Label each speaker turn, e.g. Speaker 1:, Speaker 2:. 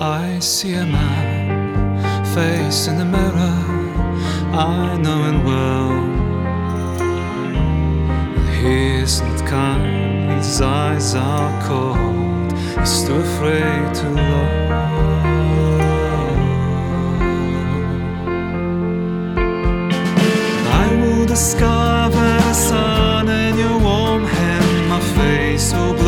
Speaker 1: I see a man, face in the mirror, I know him well. He isn't kind, his eyes are cold, he's too afraid to love. I will discover the sun in your warm hand, my face so blue.